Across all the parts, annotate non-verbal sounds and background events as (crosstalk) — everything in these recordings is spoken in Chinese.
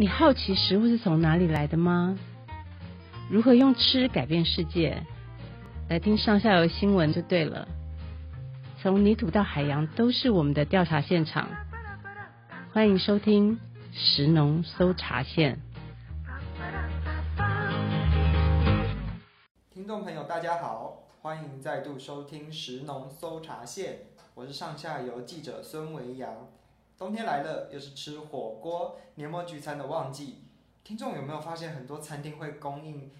你好奇食物是从哪里来的吗？如何用吃改变世界？来听上下游新闻就对了。从泥土到海洋，都是我们的调查现场。欢迎收听食农搜查线。听众朋友，大家好，欢迎再度收听食农搜查线。我是上下游记者孙维阳。冬天来了，又是吃火锅、年末聚餐的旺季。听众有没有发现，很多餐厅会供应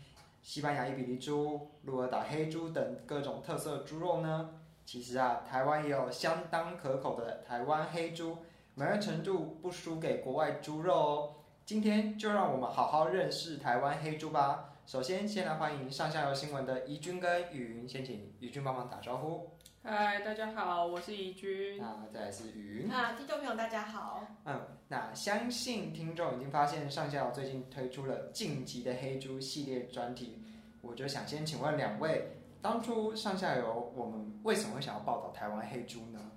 西班牙伊比利猪、鹿儿岛黑猪等各种特色猪肉呢？其实啊，台湾也有相当可口的台湾黑猪，美味程度不输给国外猪肉哦。今天就让我们好好认识台湾黑猪吧。首先，先来欢迎上下游新闻的怡君跟雨云，先请怡君帮忙打招呼。嗨，大家好，我是怡君。那再来是雨云。啊，听众朋友大家好。嗯，那相信听众已经发现上下游最近推出了晋级的黑猪系列专题，我就想先请问两位，当初上下游我们为什么会想要报道台湾黑猪呢？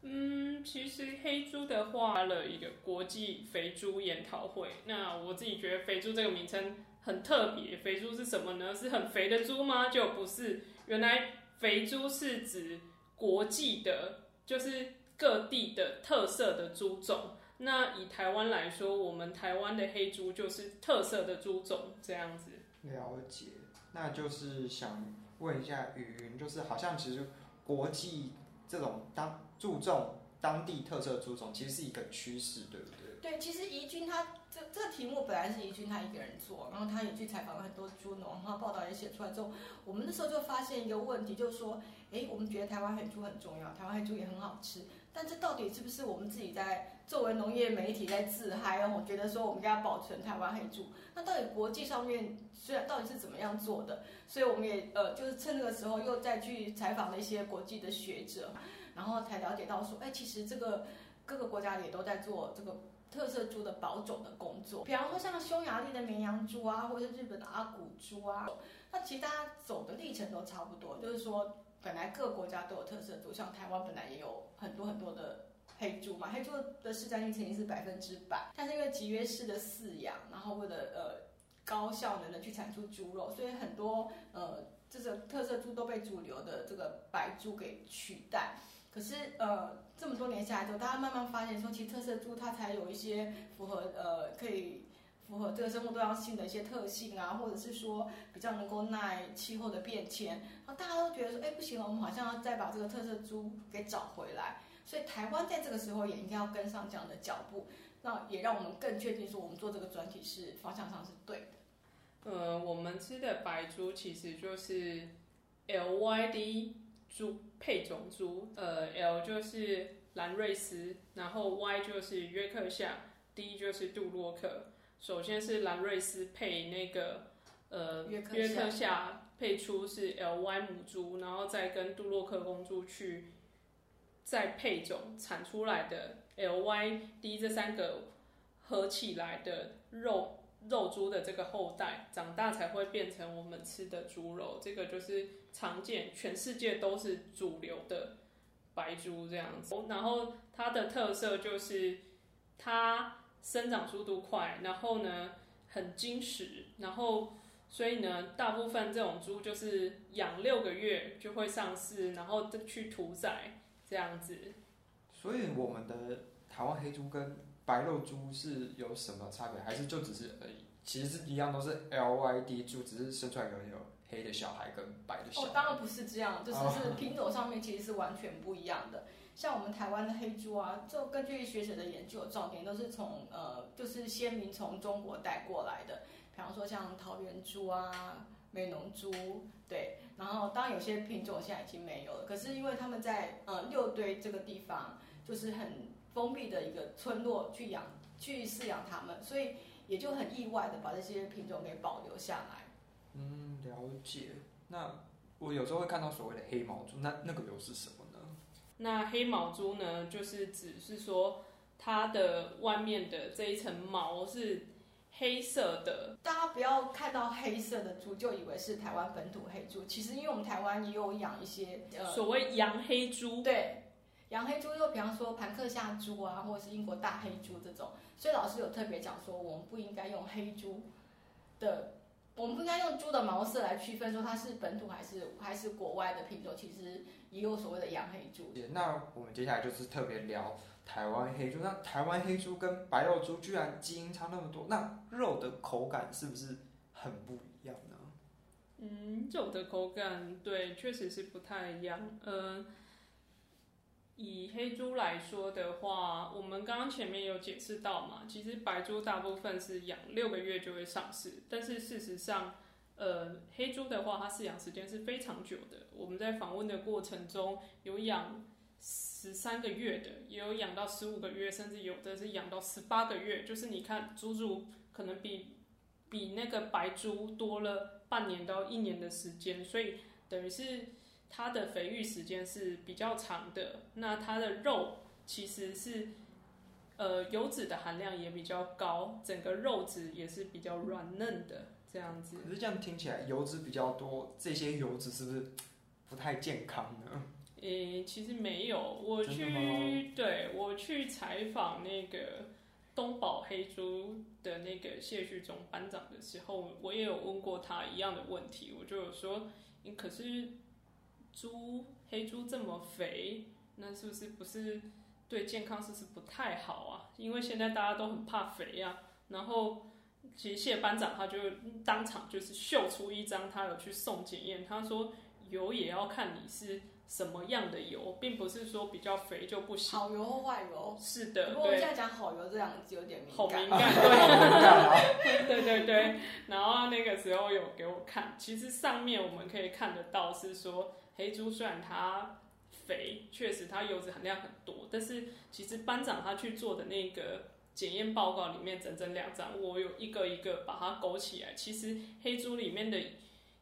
嗯，其实黑猪的话，了一个国际肥猪研讨会。那我自己觉得肥猪这个名称很特别，肥猪是什么呢？是很肥的猪吗？就不是，原来。肥猪是指国际的，就是各地的特色的猪种。那以台湾来说，我们台湾的黑猪就是特色的猪种，这样子。了解，那就是想问一下雨云，就是好像其实国际这种当注重当地特色猪种，其实是一个趋势，对不对？对，其实怡君他这这个题目本来是怡君他一个人做，然后他也去采访了很多猪农，然后报道也写出来之后，我们那时候就发现一个问题，就是说，哎，我们觉得台湾黑猪很重要，台湾黑猪也很好吃，但这到底是不是我们自己在作为农业媒体在自嗨？然后我觉得说我们应该保存台湾黑猪，那到底国际上面虽然到底是怎么样做的？所以我们也呃就是趁这个时候又再去采访了一些国际的学者，然后才了解到说，哎，其实这个各个国家也都在做这个。特色猪的保种的工作，比方说像匈牙利的绵羊猪啊，或者是日本的阿古猪啊，那其实大家走的历程都差不多，就是说本来各国家都有特色猪，像台湾本来也有很多很多的黑猪嘛，黑猪的市占率曾经是百分之百，但是因为集约式的饲养，然后为了呃高效能的去产出猪肉，所以很多呃这个特色猪都被主流的这个白猪给取代。可是呃，这么多年下来之后，大家慢慢发现说，其实特色猪它才有一些符合呃，可以符合这个生物多样性的一些特性啊，或者是说比较能够耐气候的变迁。然后大家都觉得说，哎，不行了，我们好像要再把这个特色猪给找回来。所以台湾在这个时候也应该要跟上这样的脚步，那也让我们更确定说，我们做这个专题是方向上是对的。呃，我们吃的白猪其实就是 LYD。猪配种猪，呃，L 就是兰瑞斯，然后 Y 就是约克夏，D 就是杜洛克。首先是兰瑞斯配那个呃约克，约克夏配出是 LY 母猪，然后再跟杜洛克公猪去再配种产出来的 LY D 这三个合起来的肉。肉猪的这个后代长大才会变成我们吃的猪肉，这个就是常见，全世界都是主流的白猪这样子。然后它的特色就是它生长速度快，然后呢很精实，然后所以呢大部分这种猪就是养六个月就会上市，然后去屠宰这样子。所以我们的台湾黑猪跟白肉猪是有什么差别？还是就只是而已？其实是一样，都是 LYD 猪，只是生出来可能有黑的小孩跟白的小孩。哦，当然不是这样，就是是品种上面其实是完全不一样的。像我们台湾的黑猪啊，就根据学者的研究，重点都是从呃，就是先民从中国带过来的。比方说像桃园猪啊、美浓猪，对。然后当然有些品种现在已经没有了，可是因为他们在呃六堆这个地方，就是很。封闭的一个村落去养、去饲养它们，所以也就很意外的把这些品种给保留下来。嗯，了解。那我有时候会看到所谓的黑毛猪，那那个又是什么呢？那黑毛猪呢，就是只是说它的外面的这一层毛是黑色的。大家不要看到黑色的猪就以为是台湾本土黑猪，其实因为我们台湾也有养一些呃所谓洋黑猪，对。洋黑猪又比方说盘克夏猪啊，或者是英国大黑猪这种，所以老师有特别讲说，我们不应该用黑猪的，我们不应该用猪的毛色来区分说它是本土还是还是国外的品种，其实也有所谓的洋黑猪。那我们接下来就是特别聊台湾黑猪，那台湾黑猪跟白肉猪居然基因差那么多，那肉的口感是不是很不一样呢？嗯，肉的口感对，确实是不太一样。嗯、呃，以黑猪来说的话，我们刚刚前面有解释到嘛，其实白猪大部分是养六个月就会上市，但是事实上，呃，黑猪的话，它饲养时间是非常久的。我们在访问的过程中，有养十三个月的，也有养到十五个月，甚至有的是养到十八个月。就是你看，猪猪可能比比那个白猪多了。半年到一年的时间，所以等于是它的肥育时间是比较长的。那它的肉其实是呃油脂的含量也比较高，整个肉质也是比较软嫩的这样子。可是这样听起来油脂比较多，这些油脂是不是不太健康呢？诶、欸，其实没有，我去对我去采访那个。东宝黑猪的那个谢旭中班长的时候，我也有问过他一样的问题。我就有说，你可是猪黑猪这么肥，那是不是不是对健康是不是不太好啊？因为现在大家都很怕肥呀。然后其实谢班长他就当场就是秀出一张他有去送检验，他说油也要看你是。什么样的油，并不是说比较肥就不行。好油或坏油？是的。不过现在讲好油这两个字有点敏感。好敏感，对，对对对。然后那个时候有给我看，其实上面我们可以看得到是说，黑猪虽然它肥，确实它油脂含量很多，但是其实班长他去做的那个检验报告里面整整两张，我有一个一个把它勾起来，其实黑猪里面的。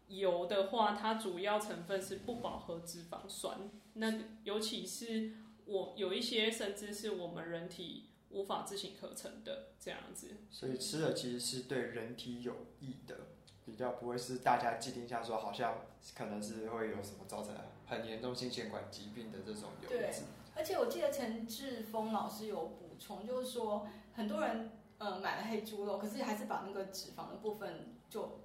油的话，它主要成分是不饱和脂肪酸，那尤其是我有一些甚至是我们人体无法自行合成的这样子。所以吃了其实是对人体有益的，较不会是大家既定下说好像可能是会有什么造成很严重心血管疾病的这种油脂。对，而且我记得陈志峰老师有补充，就是说很多人呃买了黑猪肉，可是还是把那个脂肪的部分就。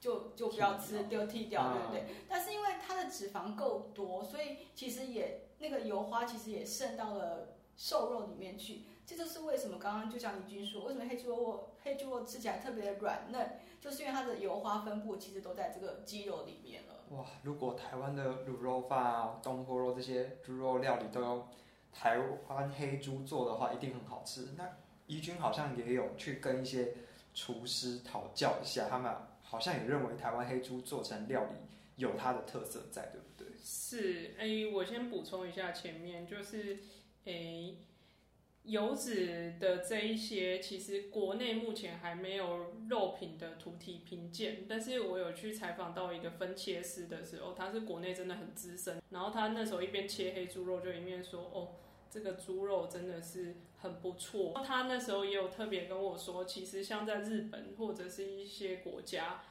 就就不要吃，丢弃掉，对不对？但是因为它的脂肪够多，所以其实也那个油花其实也渗到了瘦肉里面去。这就是为什么刚刚就像李军说，为什么黑猪肉黑猪肉吃起来特别的软嫩，就是因为它的油花分布其实都在这个肌肉里面了。哇，如果台湾的卤肉饭啊、东坡肉这些猪肉料理都用台湾黑猪做的话，一定很好吃。那怡君好像也有去跟一些厨师讨教一下，他们。好像也认为台湾黑猪做成料理有它的特色在，对不对？是，哎、欸，我先补充一下，前面就是，诶、油脂的这一些，其实国内目前还没有肉品的土体评鉴，但是我有去采访到一个分切师的时候，他是国内真的很资深，然后他那时候一边切黑猪肉，就一面说，哦，这个猪肉真的是。很不错，他那时候也有特别跟我说，其实像在日本或者是一些国家，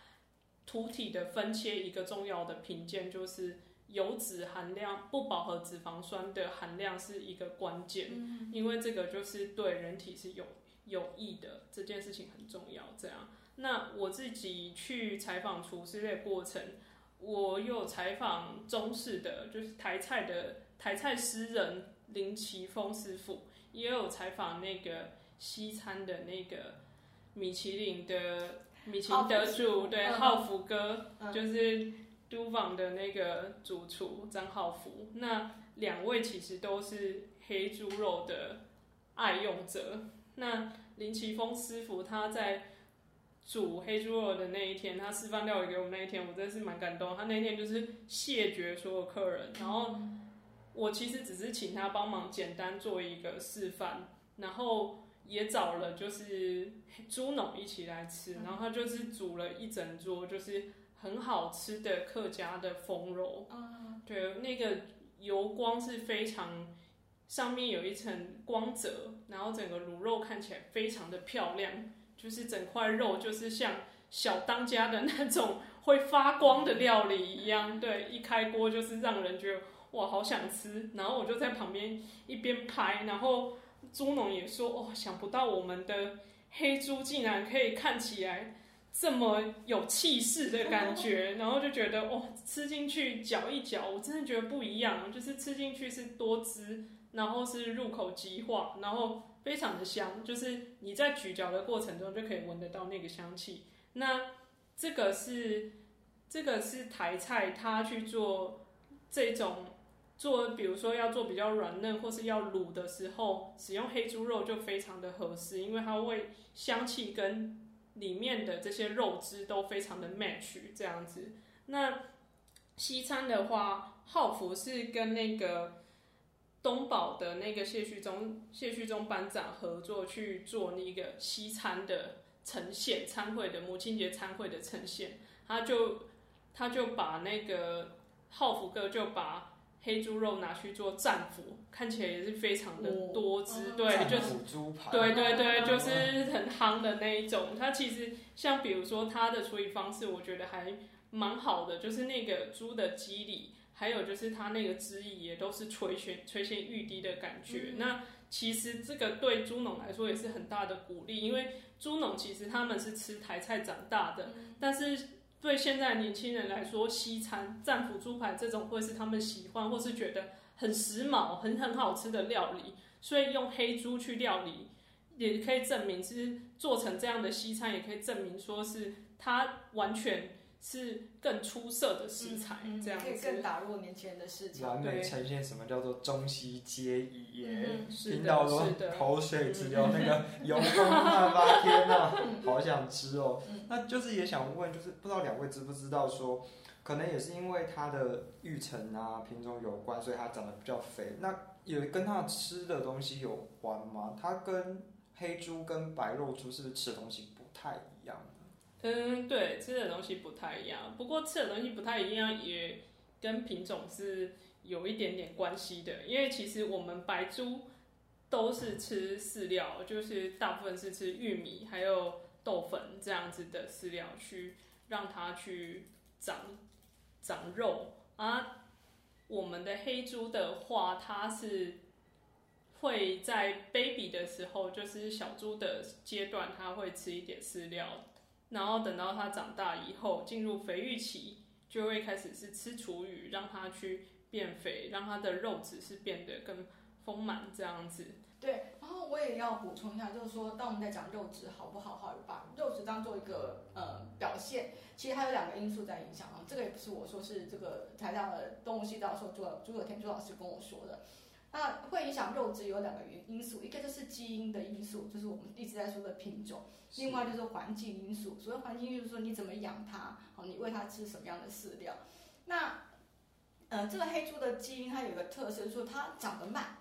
土体的分切一个重要的评鉴就是油脂含量、不饱和脂肪酸的含量是一个关键，因为这个就是对人体是有有益的，这件事情很重要。这样，那我自己去采访厨师的过程，我有采访中式的，就是台菜的台菜诗人林奇峰师傅。也有采访那个西餐的那个米其林的米其林得主，对，浩福哥，嗯、就是都坊的那个主厨张浩福。那两位其实都是黑猪肉的爱用者。那林奇峰师傅他在煮黑猪肉的那一天，他示范料理给我们那一天，我真的是蛮感动。他那天就是谢绝所有客人，然后。我其实只是请他帮忙简单做一个示范，然后也找了就是猪农一起来吃，然后他就是煮了一整桌，就是很好吃的客家的风肉。对，那个油光是非常，上面有一层光泽，然后整个卤肉看起来非常的漂亮，就是整块肉就是像小当家的那种会发光的料理一样。对，一开锅就是让人觉得。哇，好想吃，然后我就在旁边一边拍，然后猪农也说，哦，想不到我们的黑猪竟然可以看起来这么有气势的感觉，(laughs) 然后就觉得，哦，吃进去嚼一嚼，我真的觉得不一样，就是吃进去是多汁，然后是入口即化，然后非常的香，就是你在咀嚼的过程中就可以闻得到那个香气。那这个是这个是台菜，它去做这种做，比如说要做比较软嫩或是要卤的时候，使用黑猪肉就非常的合适，因为它会香气跟里面的这些肉汁都非常的 match 这样子。那西餐的话，浩福是跟那个东宝的那个谢旭中谢旭中班长合作去做那个西餐的。呈现餐会的母亲节餐会的呈现，他就他就把那个浩福哥就把黑猪肉拿去做战斧，看起来也是非常的多汁，哦、对，就是猪排，对对对，就是很夯的那一种。它其实像比如说它的处理方式，我觉得还蛮好的，就是那个猪的肌理，还有就是它那个汁液也都是垂涎垂涎欲滴的感觉。嗯、那其实这个对猪农来说也是很大的鼓励，因为猪农其实他们是吃台菜长大的，但是对现在年轻人来说，西餐战斧猪排这种会是他们喜欢或是觉得很时髦、很很好吃的料理，所以用黑猪去料理，也可以证明其实做成这样的西餐，也可以证明说是它完全。是更出色的食材，这样子可以更打入年轻人的市场，完美呈现什么叫做中西皆宜耶。嗯、听到都口水直流，那个油光焕发，天哪，好想吃哦。嗯、那就是也想问，就是不知道两位知不知道说，可能也是因为它的育成啊品种有关，所以它长得比较肥。那也跟它吃的东西有关吗？它跟黑猪跟白肉猪是不是吃的东西不太一样？嗯，对，吃的东西不太一样。不过吃的东西不太一样，也跟品种是有一点点关系的。因为其实我们白猪都是吃饲料，就是大部分是吃玉米还有豆粉这样子的饲料去让它去长长肉。啊，我们的黑猪的话，它是会在 baby 的时候，就是小猪的阶段，它会吃一点饲料。然后等到它长大以后，进入肥育期，就会开始是吃厨余，让它去变肥，让它的肉质是变得更丰满这样子。对，然后我也要补充一下，就是说，当我们在讲肉质好不好，好把肉质当做一个呃表现，其实它有两个因素在影响啊。这个也不是我说，是这个台大的动物系教授朱朱有天朱老师跟我说的。那会影响肉质有两个原因素，一个就是基因的因素，就是我们一直在说的品种。另外就是环境因素，所谓环境就是说你怎么养它，好，你喂它吃什么样的饲料。那，呃，这个黑猪的基因它有一个特色，就是说它长得慢，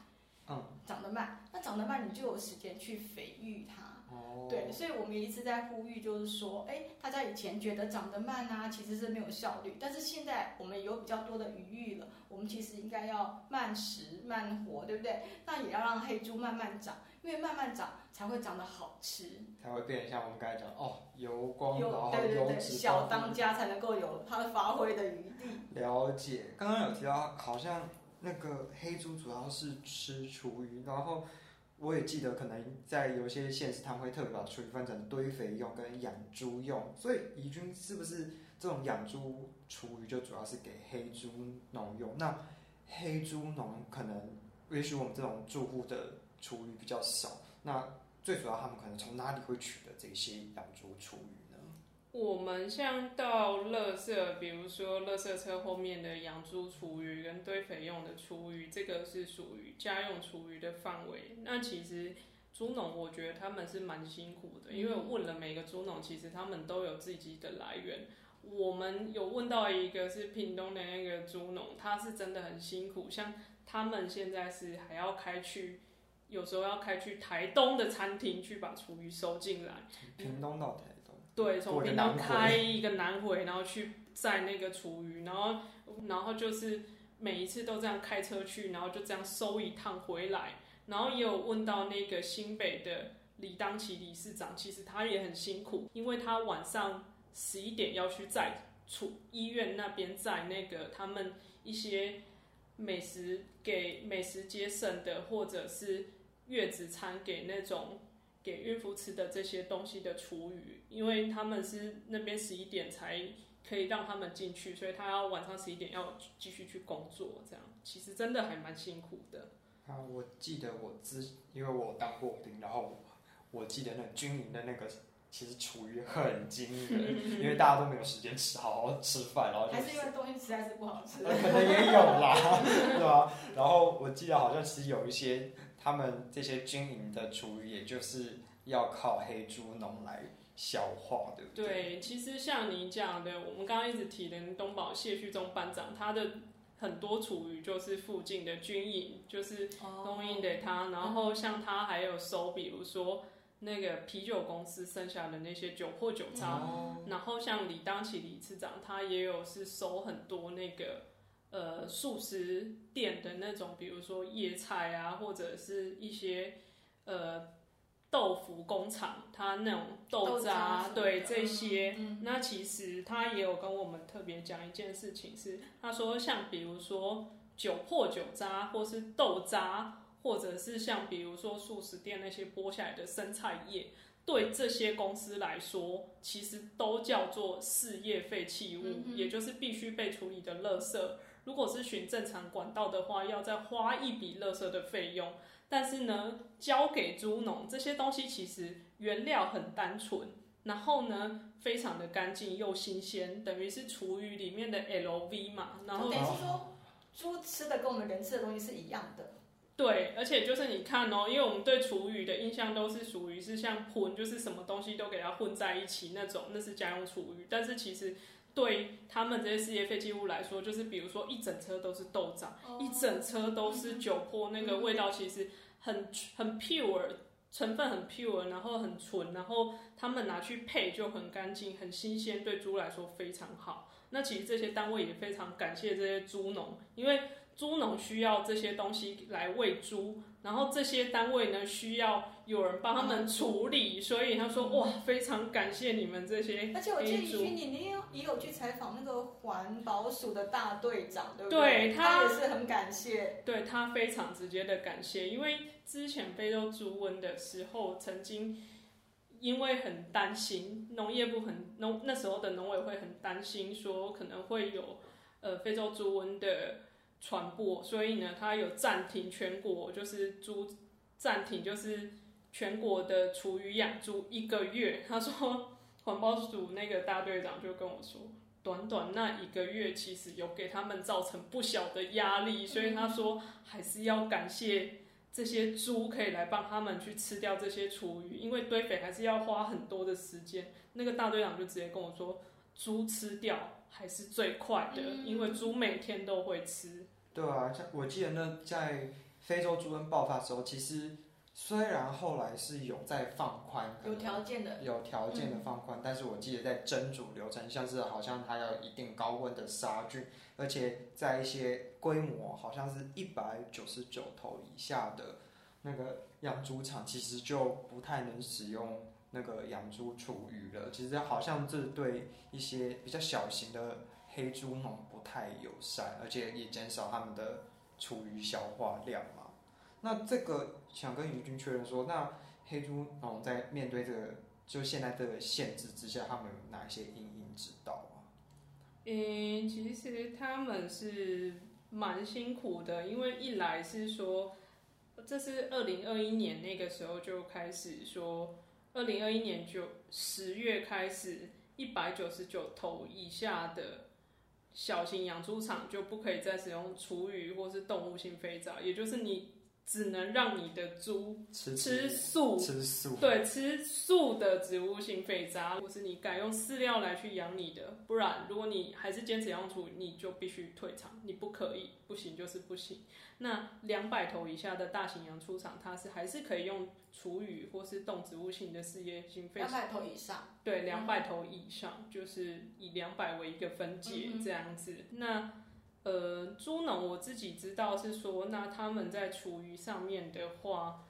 嗯，长得慢，那长得慢你就有时间去肥育它。哦，对，所以我们一直在呼吁，就是说，哎，大家以前觉得长得慢啊，其实是没有效率，但是现在我们有比较多的余裕了，我们其实应该要慢食慢活，对不对？那也要让黑猪慢慢长，因为慢慢长才会长得好吃，才会变得像我们刚才讲哦，油光有然后对对对，小当家才能够有它的发挥的余地。了解，刚刚有提到好像那个黑猪主要是吃厨余，然后。我也记得，可能在有些县市，他们会特别把厨余分成堆肥用跟养猪用。所以宜君是不是这种养猪厨余就主要是给黑猪农用？那黑猪农可能，也许我们这种住户的厨余比较少。那最主要他们可能从哪里会取得这些养猪厨余？我们像到垃圾，比如说垃圾车后面的养猪厨余跟堆肥用的厨余，这个是属于家用厨余的范围。那其实猪农，我觉得他们是蛮辛苦的，因为我问了每个猪农，其实他们都有自己的来源。我们有问到一个是屏东的那个猪农，他是真的很辛苦，像他们现在是还要开去，有时候要开去台东的餐厅去把厨余收进来。屏东到台。对，从屏东开 (laughs) 一个南回，然后去载那个厨余，然后，然后就是每一次都这样开车去，然后就这样收一趟回来。然后也有问到那个新北的李当奇理事长，其实他也很辛苦，因为他晚上十一点要去载出医院那边载那个他们一些美食给美食街剩的，或者是月子餐给那种给孕妇吃的这些东西的厨余，因为他们是那边十一点才可以让他们进去，所以他要晚上十一点要继续去工作，这样其实真的还蛮辛苦的。啊，我记得我之，因为我当过兵，然后我，我记得那军营的那个。其实厨余很惊人，因为大家都没有时间吃，好好吃饭，然后还是因为东西实在是不好吃，(laughs) 可能也有啦，(laughs) 对吧？然后我记得好像其实有一些他们这些军营的厨余，也就是要靠黑猪农来消化，对不对？对，其实像你讲的，我们刚刚一直提的东宝谢旭中班长，他的很多厨余就是附近的军营，就是供应给他，哦、然后像他还有收，比如说。那个啤酒公司剩下的那些酒或酒渣，嗯、然后像李当起李次长，他也有是收很多那个呃素食店的那种，比如说叶菜啊，或者是一些呃豆腐工厂，他那种豆渣，豆渣对这些，嗯、那其实他也有跟我们特别讲一件事情是，他说像比如说酒粕酒渣或是豆渣。或者是像比如说素食店那些剥下来的生菜叶，对这些公司来说，其实都叫做事业废弃物，也就是必须被处理的垃圾。如果是循正常管道的话，要再花一笔垃圾的费用。但是呢，交给猪农这些东西，其实原料很单纯，然后呢，非常的干净又新鲜，等于是厨余里面的 LV 嘛。然后等于是说，猪吃的跟我们人吃的东西是一样的。对，而且就是你看哦，因为我们对厨余的印象都是属于是像混，就是什么东西都给它混在一起那种，那是家用厨余。但是其实对他们这些事业废弃物来说，就是比如说一整车都是豆浆，哦、一整车都是酒粕，那个味道其实很很 pure，成分很 pure，然后很纯，然后他们拿去配就很干净、很新鲜，对猪来说非常好。那其实这些单位也非常感谢这些猪农，因为。猪农需要这些东西来喂猪，然后这些单位呢需要有人帮他们处理，所以他说哇，非常感谢你们这些。而且我记得你你有也有去采访那个环保署的大队长，对不对？对，他，他也是很感谢。对，他非常直接的感谢，因为之前非洲猪瘟的时候，曾经因为很担心农业部很农那时候的农委会很担心说可能会有呃非洲猪瘟的。传播，所以呢，他有暂停全国，就是猪暂停，就是全国的厨余养猪一个月。他说，环保署那个大队长就跟我说，短短那一个月，其实有给他们造成不小的压力，所以他说还是要感谢这些猪可以来帮他们去吃掉这些厨余，因为堆肥还是要花很多的时间。那个大队长就直接跟我说，猪吃掉。还是最快的，因为猪每天都会吃。对啊，像我记得呢，在非洲猪瘟爆发的时候，其实虽然后来是有在放宽，有条件的，有条件的放宽，嗯、但是我记得在蒸煮流程，像是好像它要一定高温的杀菌，而且在一些规模好像是一百九十九头以下的那个养猪场，其实就不太能使用。那个养猪厨余了，其实好像这对一些比较小型的黑猪农不太友善，而且也减少他们的厨余消化量嘛。那这个想跟于君确认说，那黑猪农在面对这个就现在这个限制之下，他们有哪一些因应之道啊？嗯，其实他们是蛮辛苦的，因为一来是说，这是二零二一年那个时候就开始说。二零二一年九十月开始，一百九十九头以下的小型养猪场就不可以再使用厨余或是动物性肥皂，也就是你。只能让你的猪吃吃素，吃素，对，吃素的植物性废渣，或是你改用饲料来去养你的，不然如果你还是坚持养猪，你就必须退场，你不可以，不行就是不行。那两百头以下的大型养猪场，它是还是可以用厨余或是动植物性的事业性废。两百头以上，对，两百头以上，就是以两百为一个分界这样子。那。呃，猪农我自己知道是说，那他们在厨余上面的话，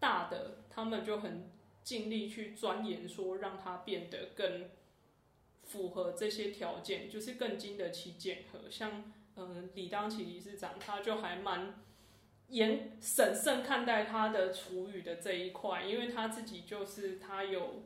大的他们就很尽力去钻研，说让它变得更符合这些条件，就是更经得起检核。像嗯，李当奇理事长他就还蛮严审慎看待他的厨余的这一块，因为他自己就是他有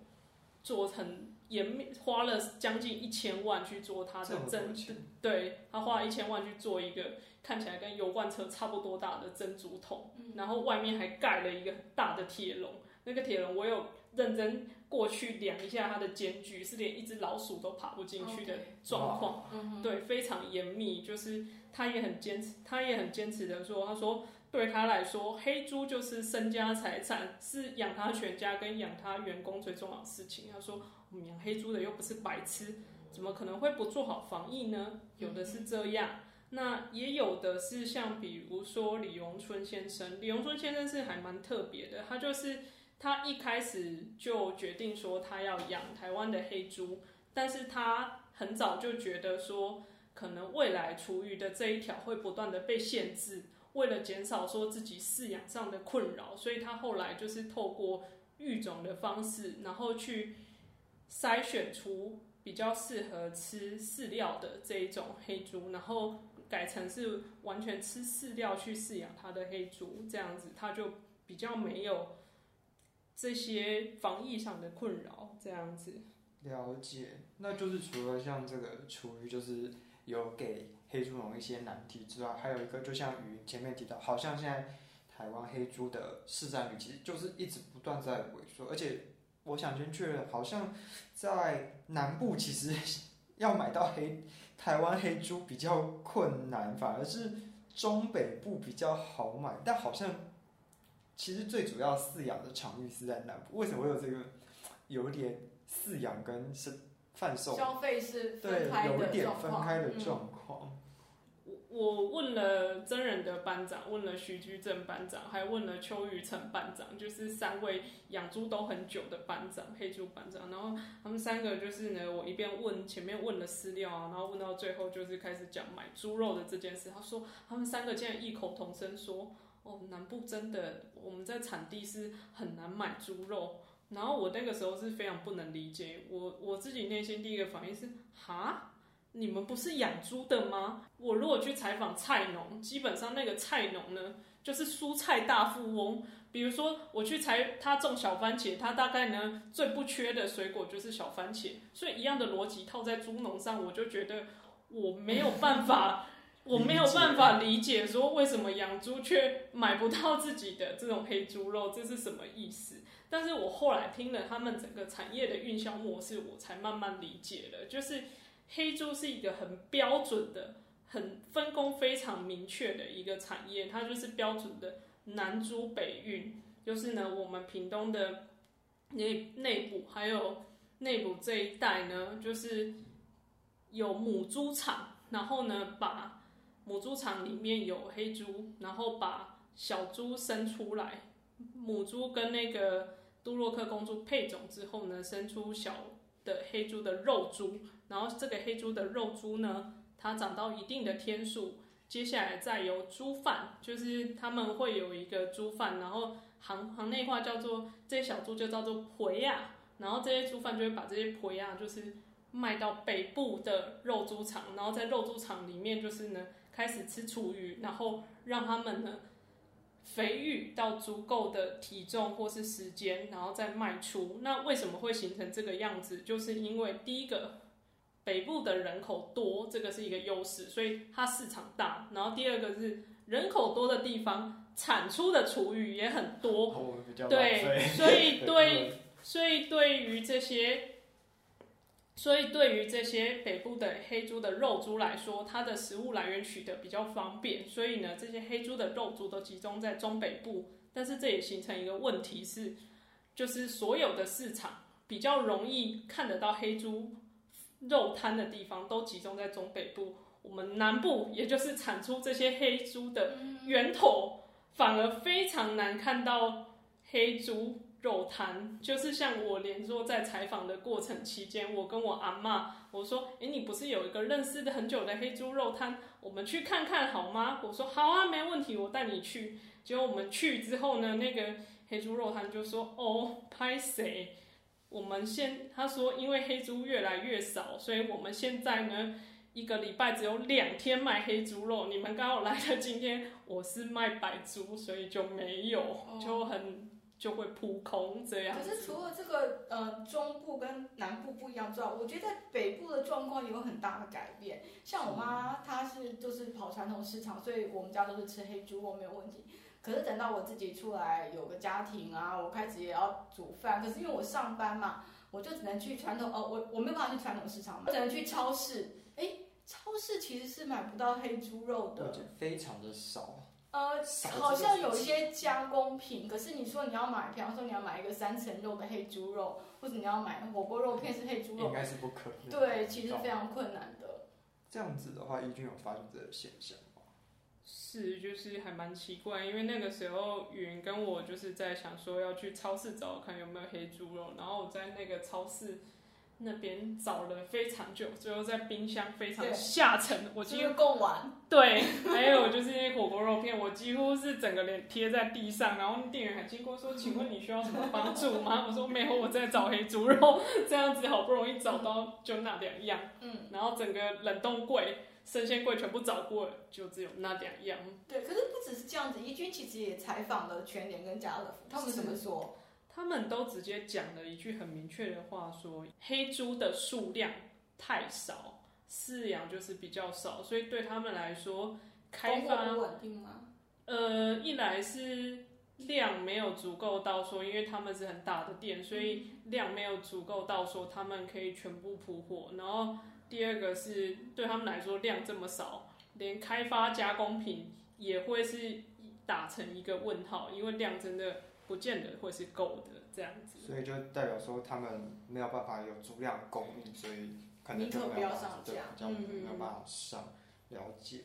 做成严密，花了将近一千万去做他的珍，对，他花了一千万去做一个看起来跟油罐车差不多大的珍珠桶，然后外面还盖了一个很大的铁笼，那个铁笼我有认真过去量一下它的间距，是连一只老鼠都爬不进去的状况，okay. 对，非常严密，就是他也很坚持，他也很坚持的说，他说。对他来说，黑猪就是身家财产，是养他全家跟养他员工最重要的事情。他说：“我们养黑猪的又不是白痴，怎么可能会不做好防疫呢？”有的是这样，那也有的是像比如说李荣春先生，李荣春先生是还蛮特别的，他就是他一开始就决定说他要养台湾的黑猪，但是他很早就觉得说，可能未来厨余的这一条会不断的被限制。为了减少说自己饲养上的困扰，所以他后来就是透过育种的方式，然后去筛选出比较适合吃饲料的这一种黑猪，然后改成是完全吃饲料去饲养它的黑猪，这样子他就比较没有这些防疫上的困扰，这样子。了解，那就是除了像这个厨余，就是有给。黑猪农一些难题之外，还有一个，就像于前面提到，好像现在台湾黑猪的市占率其实就是一直不断在萎缩，而且我想先确认，好像在南部其实要买到黑台湾黑猪比较困难，反而是中北部比较好买，但好像其实最主要饲养的场域是在南部，为什么会有这个有点饲养跟是贩售消费是？对，有点分开的状况。我问了真人的班长，问了徐居正班长，还问了邱宇成班长，就是三位养猪都很久的班长，黑猪班长。然后他们三个就是呢，我一边问前面问了饲料啊，然后问到最后就是开始讲买猪肉的这件事。他说他们三个竟然异口同声说：“哦，南部真的我们在产地是很难买猪肉。”然后我那个时候是非常不能理解，我我自己内心第一个反应是：哈？你们不是养猪的吗？我如果去采访菜农，基本上那个菜农呢，就是蔬菜大富翁。比如说我去采他种小番茄，他大概呢最不缺的水果就是小番茄。所以一样的逻辑套在猪农上，我就觉得我没有办法，(laughs) 我没有办法理解说为什么养猪却买不到自己的 (laughs) 这种黑猪肉，这是什么意思？但是我后来听了他们整个产业的运销模式，我才慢慢理解了，就是。黑猪是一个很标准的、很分工非常明确的一个产业，它就是标准的南猪北运，就是呢，我们屏东的内内部还有内部这一带呢，就是有母猪场，然后呢，把母猪场里面有黑猪，然后把小猪生出来，母猪跟那个杜洛克公猪配种之后呢，生出小的黑猪的肉猪。然后这个黑猪的肉猪呢，它长到一定的天数，接下来再由猪贩，就是他们会有一个猪贩，然后行行内话叫做这些小猪就叫做陪啊，然后这些猪贩就会把这些陪啊，就是卖到北部的肉猪场，然后在肉猪场里面就是呢开始吃厨余，然后让他们呢肥育到足够的体重或是时间，然后再卖出。那为什么会形成这个样子？就是因为第一个。北部的人口多，这个是一个优势，所以它市场大。然后第二个是人口多的地方，产出的厨余也很多。哦、对，所以对，(laughs) 所以对于这些，所以对于这些北部的黑猪的肉猪来说，它的食物来源取得比较方便。所以呢，这些黑猪的肉猪都集中在中北部。但是这也形成一个问题是，就是所有的市场比较容易看得到黑猪。肉摊的地方都集中在中北部，我们南部也就是产出这些黑猪的源头，反而非常难看到黑猪肉摊。就是像我连说在采访的过程期间，我跟我阿嬷我说：“诶，你不是有一个认识的很久的黑猪肉摊，我们去看看好吗？”我说：“好啊，没问题，我带你去。”结果我们去之后呢，那个黑猪肉摊就说：“哦，拍谁？”我们现他说，因为黑猪越来越少，所以我们现在呢一个礼拜只有两天卖黑猪肉，你们刚好来的今天我是卖白猪，所以就没有，哦、就很就会扑空这样。可是除了这个呃中部跟南部不一样之外，我觉得在北部的状况也有很大的改变。像我妈她是就是跑传统市场，所以我们家都是吃黑猪肉没有问题。可是等到我自己出来有个家庭啊，我开始也要煮饭，可是因为我上班嘛，我就只能去传统哦，我我没有办法去传统市场，我只能去超市，哎。超市其实是买不到黑猪肉的，非常的少。呃，好像有一些加工品，可是你说你要买，比方说你要买一个三层肉的黑猪肉，或者你要买火锅肉片是黑猪肉，应该是不可能。对，其实非常困难的。这样子的话，怡君有发现这个现象吗？是，就是还蛮奇怪，因为那个时候云跟我就是在想说要去超市找看有没有黑猪肉，然后我在那个超市。那边找了非常久，最后在冰箱非常下沉，我几乎够完。(laughs) 对，还有就是那火锅肉片，我几乎是整个脸贴在地上，然后店员还经过说：“请问你需要什么帮助吗？” (laughs) 我说：“没有，我在找黑猪肉。(laughs) ”这样子好不容易找到，就那两样。嗯，然后整个冷冻柜、生鲜柜全部找过，就只有那两样。对，可是不只是这样子，怡君其实也采访了全联跟家乐福，他们怎么说？他们都直接讲了一句很明确的话说，说黑猪的数量太少，饲养就是比较少，所以对他们来说，开发不稳定吗？呃，一来是量没有足够到说，因为他们是很大的店，所以量没有足够到说他们可以全部铺货。然后第二个是对他们来说量这么少，连开发加工品也会是打成一个问号，因为量真的。不见得会是够的这样子，所以就代表说他们没有办法有足量供应，所以可能就没有办法，对，这样没有办法上。了解。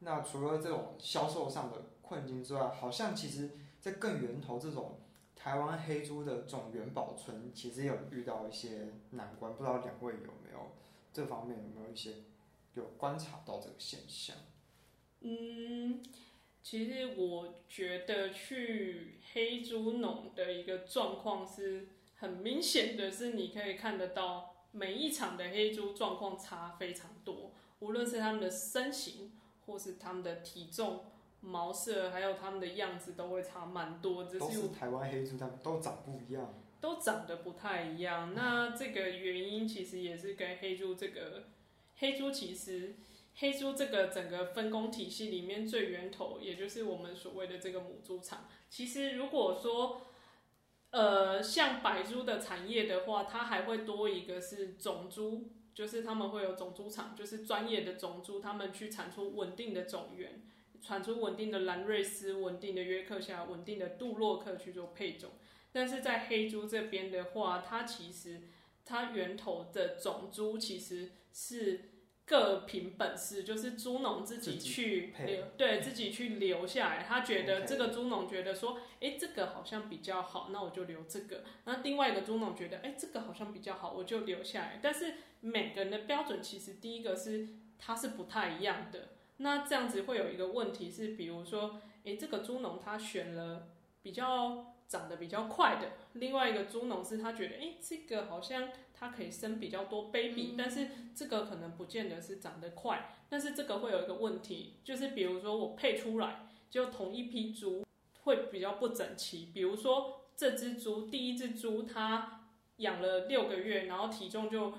那除了这种销售上的困境之外，好像其实在更源头这种台湾黑猪的种源保存，其实有遇到一些难关。不知道两位有没有这方面有没有一些有观察到这个现象？嗯。其实我觉得去黑猪农的一个状况是很明显的，是你可以看得到每一场的黑猪状况差非常多，无论是他们的身形，或是他们的体重、毛色，还有他们的样子，都会差蛮多。这是台湾黑猪，他们都长不一样，都长得不太一样。那这个原因其实也是跟黑猪这个黑猪其实。黑猪这个整个分工体系里面最源头，也就是我们所谓的这个母猪场。其实如果说，呃，像白猪的产业的话，它还会多一个是种猪，就是他们会有种猪场，就是专业的种猪，他们去产出稳定的种源，产出稳定的兰瑞斯、稳定的约克夏、稳定的杜洛克去做配种。但是在黑猪这边的话，它其实它源头的种猪其实是。各凭本事，就是猪农自己去留，对自己去留下来。他觉得这个猪农觉得说，哎、欸，这个好像比较好，那我就留这个。那另外一个猪农觉得，哎、欸，这个好像比较好，我就留下来。但是每个人的标准其实第一个是它是不太一样的。那这样子会有一个问题是，比如说，哎、欸，这个猪农他选了比较长得比较快的，另外一个猪农是他觉得，哎、欸，这个好像。它可以生比较多 baby，但是这个可能不见得是长得快，但是这个会有一个问题，就是比如说我配出来就同一批猪会比较不整齐，比如说这只猪第一只猪它养了六个月，然后体重就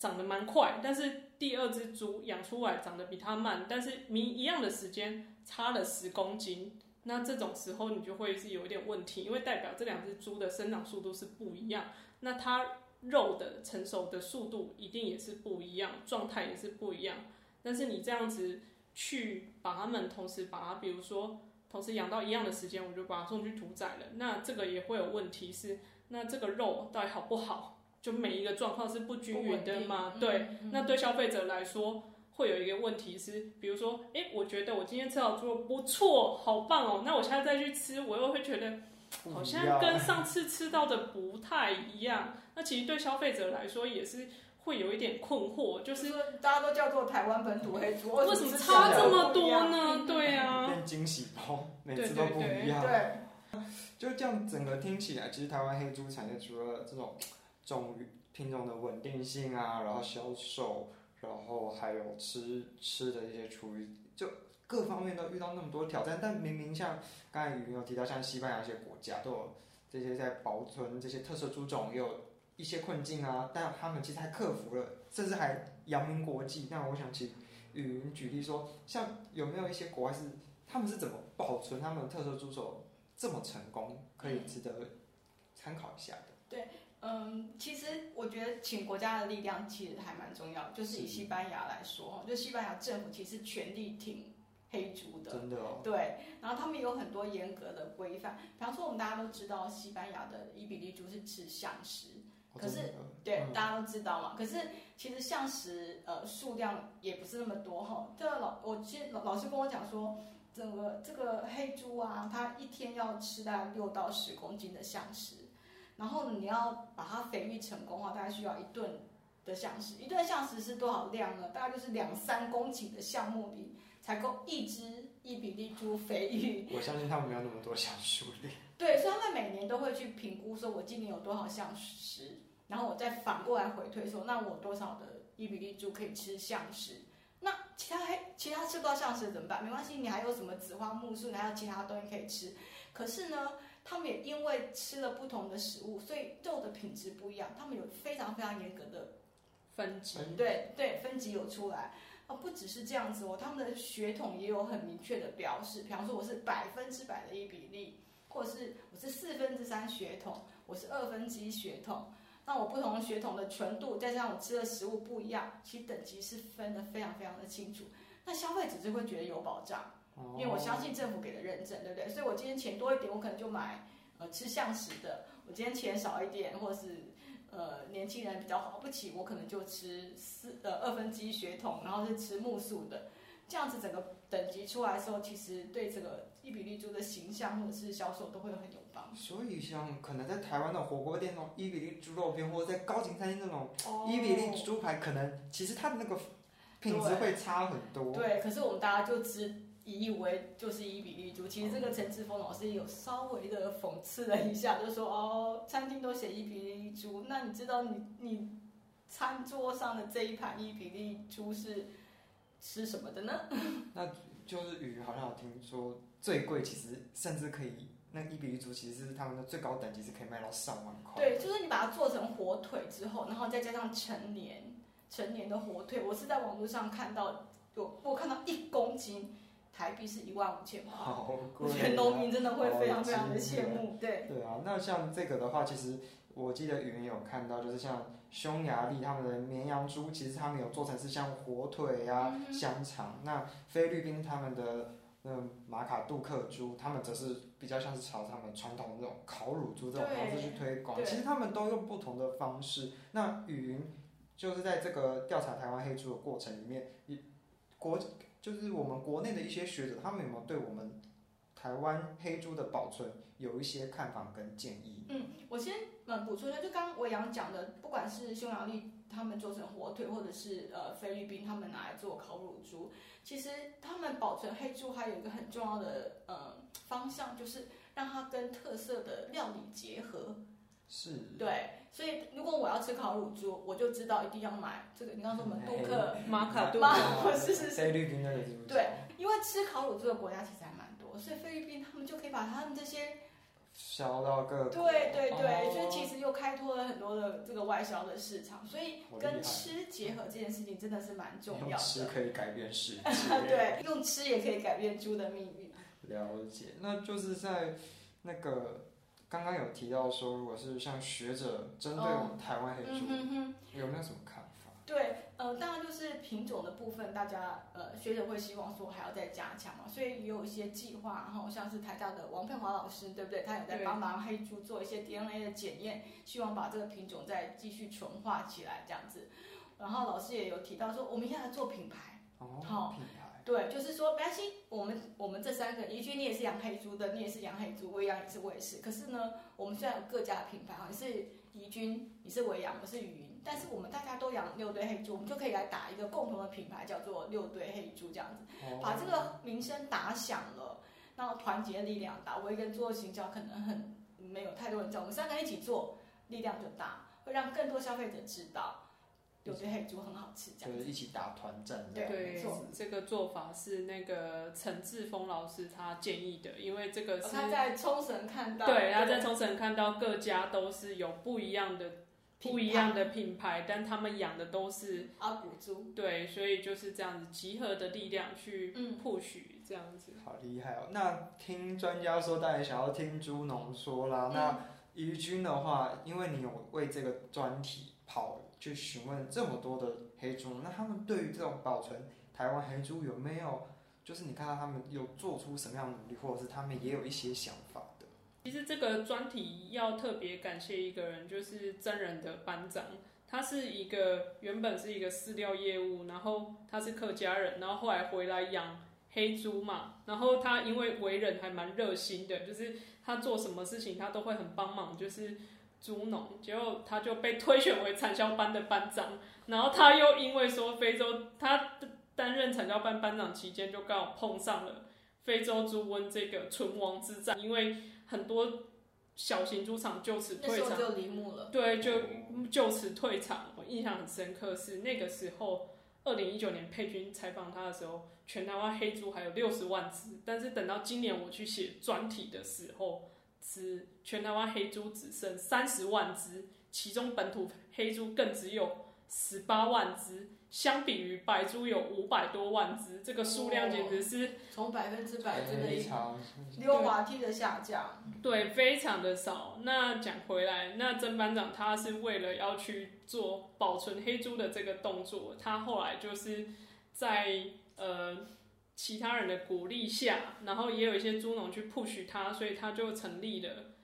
长得蛮快，但是第二只猪养出来长得比它慢，但是明一样的时间差了十公斤，那这种时候你就会是有一点问题，因为代表这两只猪的生长速度是不一样，那它。肉的成熟的速度一定也是不一样，状态也是不一样。但是你这样子去把它们同时把它，比如说同时养到一样的时间，我就把它送去屠宰了。那这个也会有问题是，那这个肉到底好不好？就每一个状况是不均匀的嘛？对。那对消费者来说，会有一个问题是，比如说，哎、欸，我觉得我今天吃到猪肉不错，好棒哦。那我现在再去吃，我又会觉得。好像跟上次吃到的不太一样，那其实对消费者来说也是会有一点困惑，就是，大家都叫做台湾本土黑猪，为什么差这么多呢？对啊，变惊喜包，每次都不一样。对，就这样整个听起来，其实台湾黑猪产业除了这种种品种的稳定性啊，然后销售，然后还有吃吃的一些厨余，就各方面都遇到那么多挑战。但明明像刚才语音有提到，像西班牙一些国家都有这些在保存这些特色猪种，也有一些困境啊，但他们其实还克服了，甚至还扬名国际。那我想请雨云举例说，像有没有一些国外是他们是怎么保存他们的特色猪种这么成功，可以值得参考一下的？对。嗯，其实我觉得请国家的力量其实还蛮重要，就是以西班牙来说，就西班牙政府其实全力挺黑猪的，真的哦。对，然后他们有很多严格的规范，比方说我们大家都知道，西班牙的伊比利猪是吃象食，可是对大家都知道嘛，可是其实象食呃数量也不是那么多哈。这个老我其实老老师跟我讲说，整个这个黑猪啊，它一天要吃大概六到十公斤的橡实。然后你要把它肥育成功的话，大概需要一吨的橡石。一吨橡石是多少量呢？大概就是两三公顷的橡木林才够一只伊比利猪肥育。我相信他们没有那么多橡树林。(laughs) 对，所以他们每年都会去评估，说我今年有多少橡石，然后我再反过来回推说，那我多少的伊比利猪可以吃橡石？那其他黑其他吃不到橡石怎么办？没关系，你还有什么紫花木树，你还有其他东西可以吃。可是呢？他们也因为吃了不同的食物，所以肉的品质不一样。他们有非常非常严格的分级，对对，分级有出来。啊，不只是这样子哦，他们的血统也有很明确的标示。比方说，我是百分之百的一比例，或者是我是四分之三血统，我是二分之一血统。那我不同的血统的纯度，再加上我吃的食物不一样，其实等级是分的非常非常的清楚。那消费者就会觉得有保障。因为我相信政府给的认证，对不对？所以我今天钱多一点，我可能就买呃吃相食的；我今天钱少一点，或是呃年轻人比较花不起，我可能就吃四呃二分之一血统，然后是吃木素的。这样子整个等级出来的时候，其实对这个伊比利猪的形象或者是销售都会很有帮助。所以像可能在台湾的火锅店那种伊比利猪肉片，或者在高级餐厅那种伊比利猪排，可能其实它的那个品质会差很多。对，对，可是我们大家就知。以为就是一比一猪，其实这个陈志峰老师有稍微的讽刺了一下，就说哦，餐厅都写一比一猪，那你知道你你餐桌上的这一盘一比一猪是吃什么的呢？(laughs) 那就是鱼好像有听说最贵，其实甚至可以，那一比一猪其实是他们的最高等级，是可以卖到上万块。对，就是你把它做成火腿之后，然后再加上成年成年的火腿，我是在网络上看到有我看到一公斤。台币是一万五千块，好贵，我觉得农民真的会非常非常的羡慕。对对啊，那像这个的话，其实我记得语音有看到，就是像匈牙利他们的绵羊猪，其实他们有做成是像火腿啊、嗯、香肠。那菲律宾他们的嗯马卡杜克猪，他们则是比较像是朝他们传统的那种烤乳猪这种方式去推广。其实他们都用不同的方式。那语音就是在这个调查台湾黑猪的过程里面，国。就是我们国内的一些学者，他们有没有对我们台湾黑猪的保存有一些看法跟建议？嗯，我先嗯补充一下，就刚刚维扬讲的，不管是匈牙利他们做成火腿，或者是呃菲律宾他们拿来做烤乳猪，其实他们保存黑猪还有一个很重要的呃方向，就是让它跟特色的料理结合。是。对。所以，如果我要吃烤乳猪，我就知道一定要买这个。你刚刚说什么？杜 (laughs) 克马卡杜克，是是是。菲律宾那个猪。对，因为吃烤乳猪的国家其实还蛮多，所以菲律宾他们就可以把他们这些销到各国。对对对，所以其实又开拓了很多的这个外销的市场。所以跟吃结合这件事情真的是蛮重要的。吃可以改变世界。(laughs) (laughs) 对，用吃也可以改变猪的命运。了解，那就是在那个。刚刚有提到说，如果是像学者针对我们台湾黑猪，哦嗯哼哼，有没有什么看法？对，呃，当然就是品种的部分，大家呃学者会希望说还要再加强嘛，所以也有一些计划，然后像是台大的王佩华老师，对不对？他有在帮忙黑猪做一些 DNA 的检验，希望把这个品种再继续纯化起来这样子。然后老师也有提到说，我们现在做品牌，哦，好。对，就是说，没关系，我们我们这三个，怡君你也是养黑猪的，你也是养黑猪，维扬也是，我也是。可是呢，我们虽然有各家的品牌，你是怡君，你是维扬，我是雨云，但是我们大家都养六对黑猪，我们就可以来打一个共同的品牌，叫做六对黑猪这样子，把这个名声打响了，然后团结力量大。我一个人做行销可能很没有太多人知道，我们三个人一起做，力量就大，会让更多消费者知道。有些黑猪很好吃，这样就是一起打团战。对，对没错，这个做法是那个陈志峰老师他建议的，因为这个是、哦、他在冲绳看到，对，他在冲绳看到各家都是有不一样的。不一样的品牌，但他们养的都是阿古猪，对，所以就是这样子集合的力量去 push 这样子。好厉害哦！那听专家说，大家想要听猪农说啦。嗯、那于军的话，因为你有为这个专题跑去询问这么多的黑猪，那他们对于这种保存台湾黑猪有没有，就是你看到他们有做出什么样的努力，或者是他们也有一些想法的？其实这个专题要特别感谢一个人，就是真人的班长。他是一个原本是一个饲料业务，然后他是客家人，然后后来回来养黑猪嘛。然后他因为为人还蛮热心的，就是他做什么事情他都会很帮忙，就是猪农。结果他就被推选为产销班的班长，然后他又因为说非洲，他担任产销班班长期间就刚好碰上了非洲猪瘟这个存亡之战，因为。很多小型猪场就此退场，就离幕了。对，就就此退场。我印象很深刻是那个时候，二零一九年佩君采访他的时候，全台湾黑猪还有六十万只，但是等到今年我去写专题的时候，是全台湾黑猪只剩三十万只，其中本土黑猪更只有十八万只。相比于白猪有五百多万只，这个数量简直是从百分之百真的溜滑梯的下降。对，非常的少。那讲回来，那曾班长他是为了要去做保存黑猪的这个动作，他后来就是在呃其他人的鼓励下，然后也有一些猪农去 push 他，所以他就成立了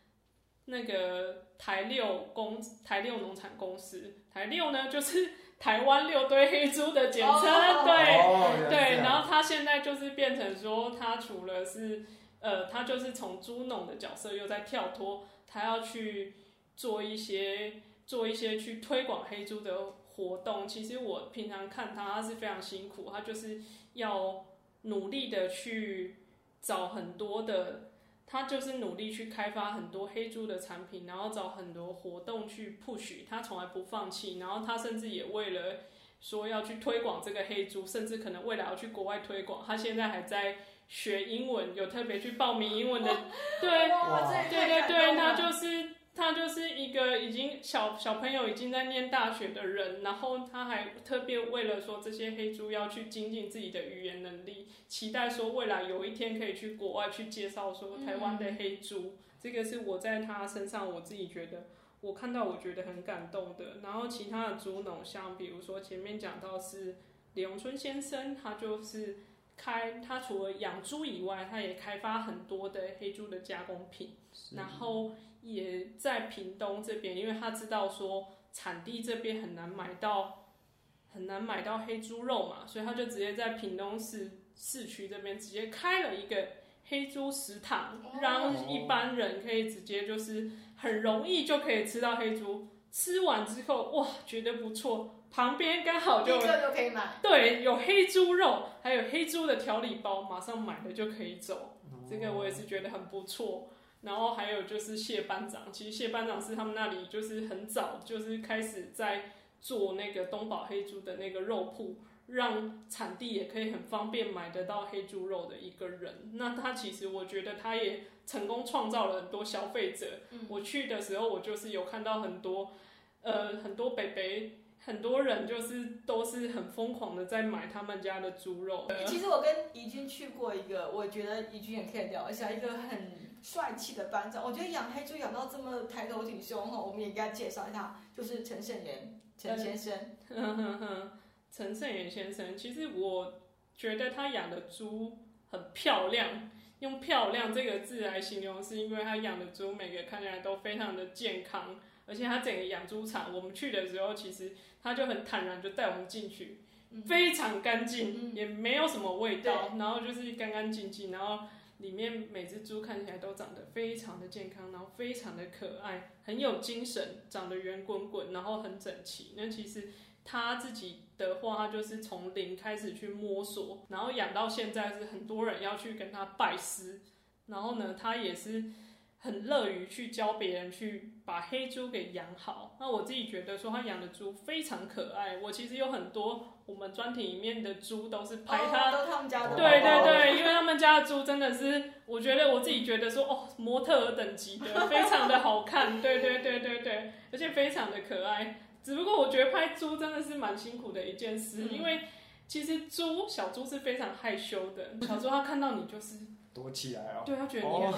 那个台六公台六农产公司。台六呢，就是。台湾六堆黑猪的简称，oh, (laughs) 对、oh, 对，然后他现在就是变成说，他除了是，呃，他就是从猪农的角色又在跳脱，他要去做一些做一些去推广黑猪的活动。其实我平常看他，他是非常辛苦，他就是要努力的去找很多的。他就是努力去开发很多黑猪的产品，然后找很多活动去 push，他从来不放弃。然后他甚至也为了说要去推广这个黑猪，甚至可能未来要去国外推广。他现在还在学英文，有特别去报名英文的，对，对对对，那就是。他就是一个已经小小朋友已经在念大学的人，然后他还特别为了说这些黑猪要去精进自己的语言能力，期待说未来有一天可以去国外去介绍说台湾的黑猪。这个是我在他身上我自己觉得我看到我觉得很感动的。然后其他的猪农，像比如说前面讲到是李荣春先生，他就是开他除了养猪以外，他也开发很多的黑猪的加工品，然后。也在屏东这边，因为他知道说产地这边很难买到，很难买到黑猪肉嘛，所以他就直接在屏东市市区这边直接开了一个黑猪食堂，让一般人可以直接就是很容易就可以吃到黑猪，吃完之后哇觉得不错，旁边刚好就一个就可以买，对，有黑猪肉，还有黑猪的调理包，马上买了就可以走，这个我也是觉得很不错。然后还有就是谢班长，其实谢班长是他们那里就是很早就是开始在做那个东宝黑猪的那个肉铺，让产地也可以很方便买得到黑猪肉的一个人。那他其实我觉得他也成功创造了很多消费者。嗯、我去的时候，我就是有看到很多呃很多北北，很多人就是都是很疯狂的在买他们家的猪肉。其实我跟怡君去过一个，我觉得怡君也可以聊一下一个很。帅气的班长，我觉得养黑猪养到这么抬头挺胸哈，我们也给他介绍一下，就是陈胜元陈先生。(laughs) 陈胜元先生，其实我觉得他养的猪很漂亮，用“漂亮”这个字来形容，是因为他养的猪每个看起来都非常的健康，而且他整个养猪场，我们去的时候，其实他就很坦然就带我们进去，非常干净，嗯、也没有什么味道，然后就是干干净净，然后。里面每只猪看起来都长得非常的健康，然后非常的可爱，很有精神，长得圆滚滚，然后很整齐。那其实他自己的话，他就是从零开始去摸索，然后养到现在是很多人要去跟他拜师。然后呢，他也是很乐于去教别人去把黑猪给养好。那我自己觉得说他养的猪非常可爱。我其实有很多我们专题里面的猪都是拍他，哦、都他们家的。对对对，因为他们家的猪真的是，我觉得我自己觉得说哦，模特儿等级的，(laughs) 非常的好看。对对对对对，而且非常的可爱。只不过我觉得拍猪真的是蛮辛苦的一件事，嗯、因为其实猪小猪是非常害羞的，小猪它看到你就是躲起来哦。对，它觉得你。哦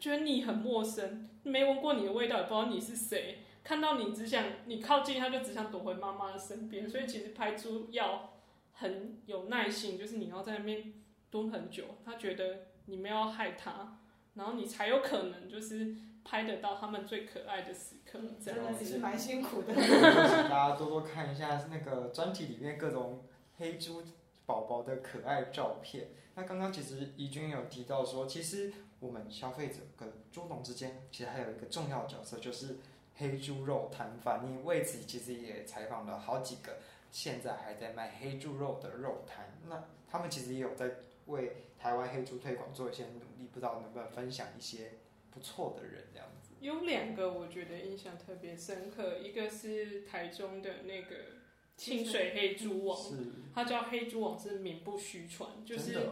觉得你很陌生，没闻过你的味道，也不知道你是谁。看到你只想你靠近，他就只想躲回妈妈的身边。所以其实拍猪要很有耐心，就是你要在那边蹲很久。他觉得你没有害他，然后你才有可能就是拍得到他们最可爱的时刻。这样子是蛮辛苦的。大家多多看一下那个专题里面各种黑猪宝宝的可爱照片。那刚刚其实怡君有提到说，其实。我们消费者跟猪农之间，其实还有一个重要角色，就是黑猪肉摊贩。你为此其实也采访了好几个现在还在卖黑猪肉的肉摊，那他们其实也有在为台湾黑猪推广做一些努力，不知道能不能分享一些不错的人这样子。有两个我觉得印象特别深刻，一个是台中的那个清水黑猪王，他叫黑猪王是名不虚传，就是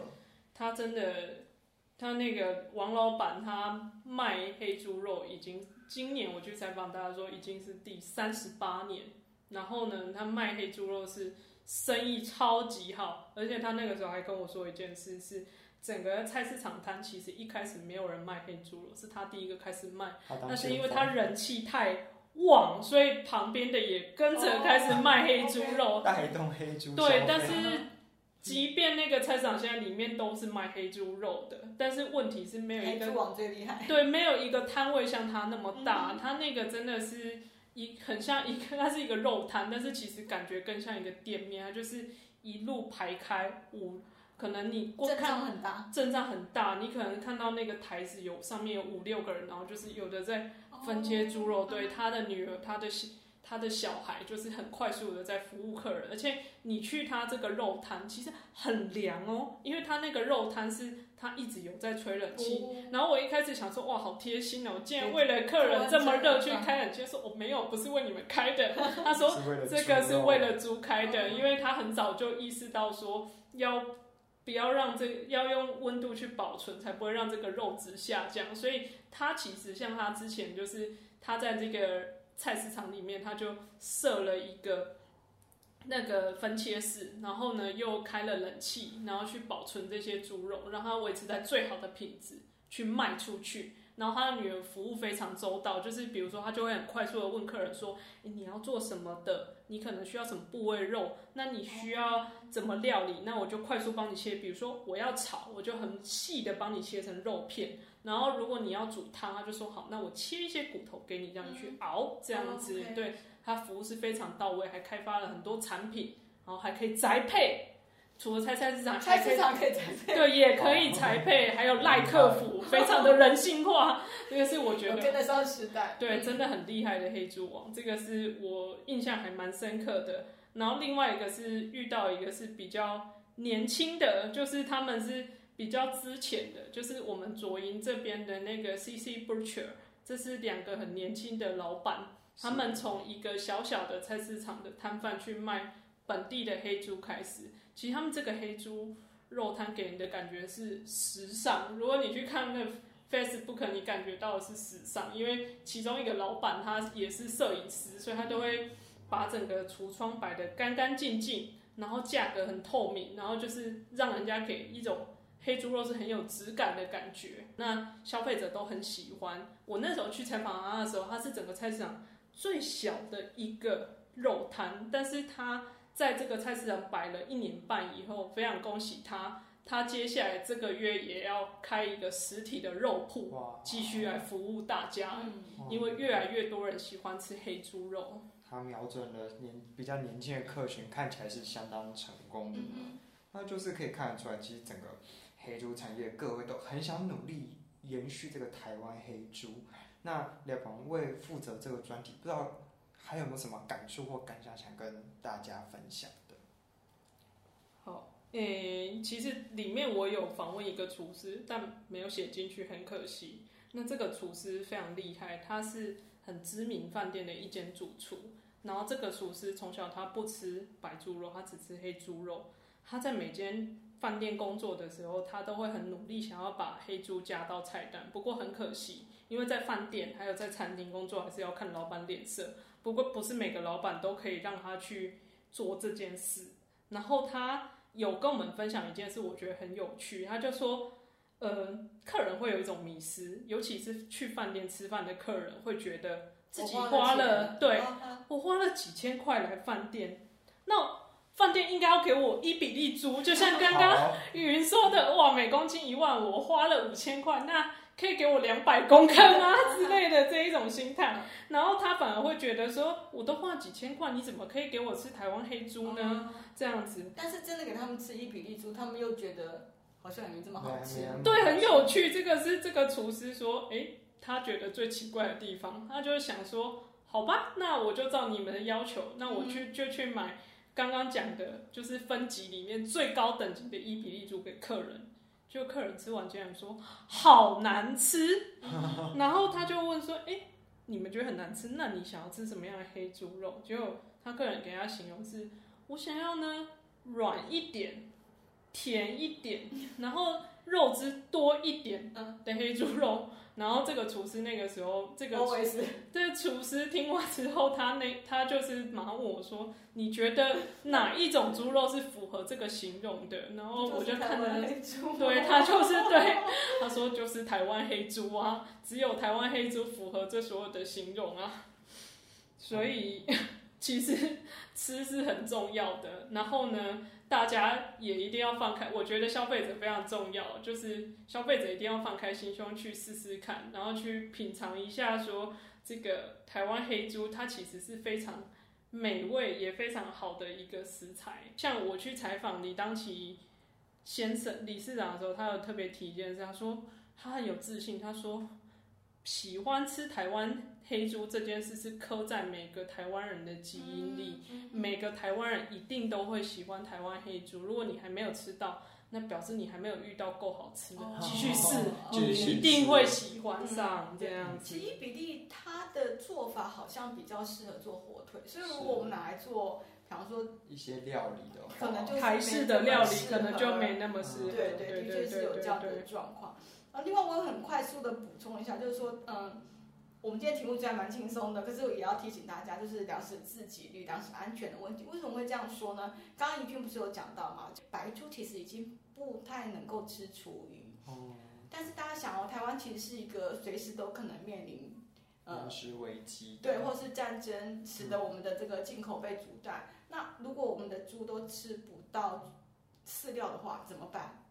他真的。他那个王老板，他卖黑猪肉已经今年我去采访大家说已经是第三十八年，然后呢，他卖黑猪肉是生意超级好，而且他那个时候还跟我说一件事是，整个菜市场摊其实一开始没有人卖黑猪肉，是他第一个开始卖，那是因为他人气太旺，所以旁边的也跟着开始卖黑猪肉，带动黑猪。对，但是。那个菜市场现在里面都是卖黑猪肉的，但是问题是没有一个，黑猪王最厉害。对，没有一个摊位像它那么大，他、嗯、那个真的是一很像一个，它是一个肉摊，但是其实感觉更像一个店面，它就是一路排开五，可能你过看阵仗很大，阵仗很大，你可能看到那个台子有上面有五六个人，然后就是有的在分切猪肉，哦、对他的女儿，他的。他的小孩就是很快速的在服务客人，而且你去他这个肉摊其实很凉哦，因为他那个肉摊是他一直有在吹冷气。哦、然后我一开始想说，哇，好贴心哦，竟然为了客人这么热去开冷气，说我没有，不是为你们开的。(laughs) 他说这个是为了猪开的，因为他很早就意识到说要不要让这个要用温度去保存，才不会让这个肉质下降。所以他其实像他之前就是他在这个。菜市场里面，他就设了一个那个分切室，然后呢又开了冷气，然后去保存这些猪肉，让它维持在最好的品质去卖出去。然后他的女儿服务非常周到，就是比如说他就会很快速的问客人说：“，你要做什么的？你可能需要什么部位肉？那你需要怎么料理？那我就快速帮你切。比如说我要炒，我就很细的帮你切成肉片。”然后，如果你要煮汤，他就说好，那我切一些骨头给你，这样去熬，这样子。对，他服务是非常到位，还开发了很多产品，然后还可以宅配。除了菜菜市场，菜市场可以宅配，对，也可以宅配，还有赖客服，非常的人性化。这个是我觉得跟得上时代，对，真的很厉害的黑猪王，这个是我印象还蛮深刻的。然后另外一个是遇到一个是比较年轻的，就是他们是。比较之前的，就是我们左营这边的那个 CC Butcher，这是两个很年轻的老板，他们从一个小小的菜市场的摊贩去卖本地的黑猪开始。其实他们这个黑猪肉摊给人的感觉是时尚。如果你去看那 Facebook，你感觉到的是时尚，因为其中一个老板他也是摄影师，所以他都会把整个橱窗摆得干干净净，然后价格很透明，然后就是让人家给一种。黑猪肉是很有质感的感觉，那消费者都很喜欢。我那时候去采访他的时候，他是整个菜市场最小的一个肉摊，但是他在这个菜市场摆了一年半以后，非常恭喜他，他接下来这个月也要开一个实体的肉铺，继续来服务大家，因为越来越多人喜欢吃黑猪肉。他瞄准了年比较年轻的客群，看起来是相当成功的，那就是可以看得出来，其实整个。黑猪产业，各位都很想努力延续这个台湾黑猪。那廖鹏为负责这个专题，不知道还有没有什么感触或感想想跟大家分享的？好，诶、其实里面我有访问一个厨师，但没有写进去，很可惜。那这个厨师非常厉害，他是很知名饭店的一间主厨。然后这个厨师从小他不吃白猪肉，他只吃黑猪肉。他在每间饭店工作的时候，他都会很努力想要把黑猪加到菜单。不过很可惜，因为在饭店还有在餐厅工作，还是要看老板脸色。不过不是每个老板都可以让他去做这件事。然后他有跟我们分享一件事，我觉得很有趣。他就说，呃，客人会有一种迷失，尤其是去饭店吃饭的客人会觉得。自己花了，对，我花了几千块来饭店，那饭店应该要给我一比例猪，就像刚刚雨云说的，哇，每公斤一万，我花了五千块，那可以给我两百公克吗？之类的这一种心态，然后他反而会觉得说，我都花几千块，你怎么可以给我吃台湾黑猪呢？这样子，但是真的给他们吃一比例猪，他们又觉得好像也没这么好吃，对，很有趣，这个是这个厨师说，哎。他觉得最奇怪的地方，他就是想说：“好吧，那我就照你们的要求，那我去就去买刚刚讲的，就是分级里面最高等级的伊比利猪给客人。”就客人吃完竟然说：“好难吃。(laughs) ”然后他就问说：“哎，你们觉得很难吃？那你想要吃什么样的黑猪肉？”结果他客人给他形容是：“我想要呢，软一点，甜一点，然后肉汁多一点的黑猪肉。”然后这个厨师那个时候，这个厨这个厨师听完之后，他那他就是马上问我说：“你觉得哪一种猪肉是符合这个形容的？”然后我就看着，(laughs) 对他就是 (laughs) 对他说就是台湾黑猪啊，只有台湾黑猪符合这所有的形容啊。所以 (laughs) 其实吃是很重要的。然后呢，大家也一定要放开，我觉得消费者非常重要，就是消费者一定要放开心胸去试试看，然后去品尝一下，说这个台湾黑猪它其实是非常美味也非常好的一个食材。像我去采访李当齐先生理事长的时候，他有特别提一件事，他说他很有自信，他说喜欢吃台湾。黑猪这件事是刻在每个台湾人的基因里，嗯嗯、每个台湾人一定都会喜欢台湾黑猪。如果你还没有吃到，那表示你还没有遇到够好吃的，继续试，你一定会喜欢上这样子。其实伊比例它的做法好像比较适合做火腿，所以如果我们拿来做，比方说一些料理的话，可能就台式的料理可能就没那么适合。对对，的确是有这样的状况。啊，另外我很快速的补充一下，就是说，嗯。我们今天题目虽然蛮轻松的，可是我也要提醒大家，就是粮食自给率、粮食安全的问题。为什么会这样说呢？刚刚怡君不是有讲到吗？白猪其实已经不太能够吃厨余。哦。但是大家想哦，台湾其实是一个随时都可能面临粮食危机，对，或是战争，使得我们的这个进口被阻断。嗯。那如果我们的猪都吃不到饲料的话，怎么办？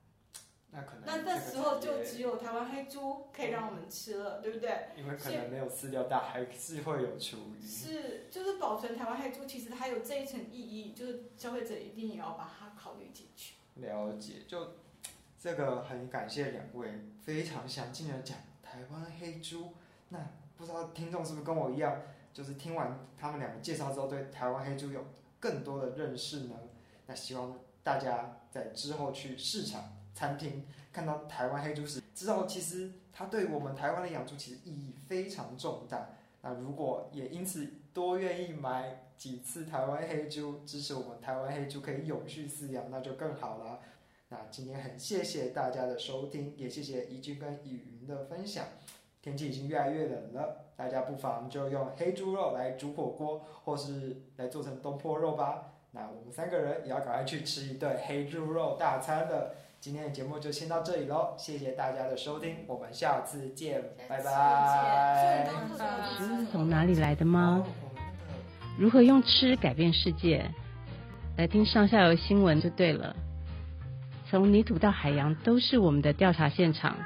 那可能，那那时候就只有台湾黑猪可以让我们吃了，嗯、对不对？因为可能没有饲料，但还是会有厨余。是，就是保存台湾黑猪，其实它有这一层意义，就是消费者一定也要把它考虑进去。了解，就这个很感谢两位非常详尽的讲台湾黑猪。那不知道听众是不是跟我一样，就是听完他们两个介绍之后，对台湾黑猪有更多的认识呢？那希望大家在之后去市场。餐厅看到台湾黑猪时，知道其实它对我们台湾的养猪其实意义非常重大。那如果也因此多愿意买几次台湾黑猪，支持我们台湾黑猪可以永续饲养，那就更好了。那今天很谢谢大家的收听，也谢谢怡君跟雨云的分享。天气已经越来越冷了，大家不妨就用黑猪肉来煮火锅，或是来做成东坡肉吧。那我们三个人也要赶快去吃一顿黑猪肉大餐了。今天的节目就先到这里喽，谢谢大家的收听，我们下次见，拜拜。知道是从哪里来的吗？如何用吃改变世界？来听上下游新闻就对了。从泥土到海洋都是我们的调查现场，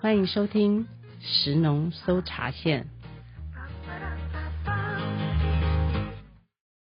欢迎收听食农搜查线。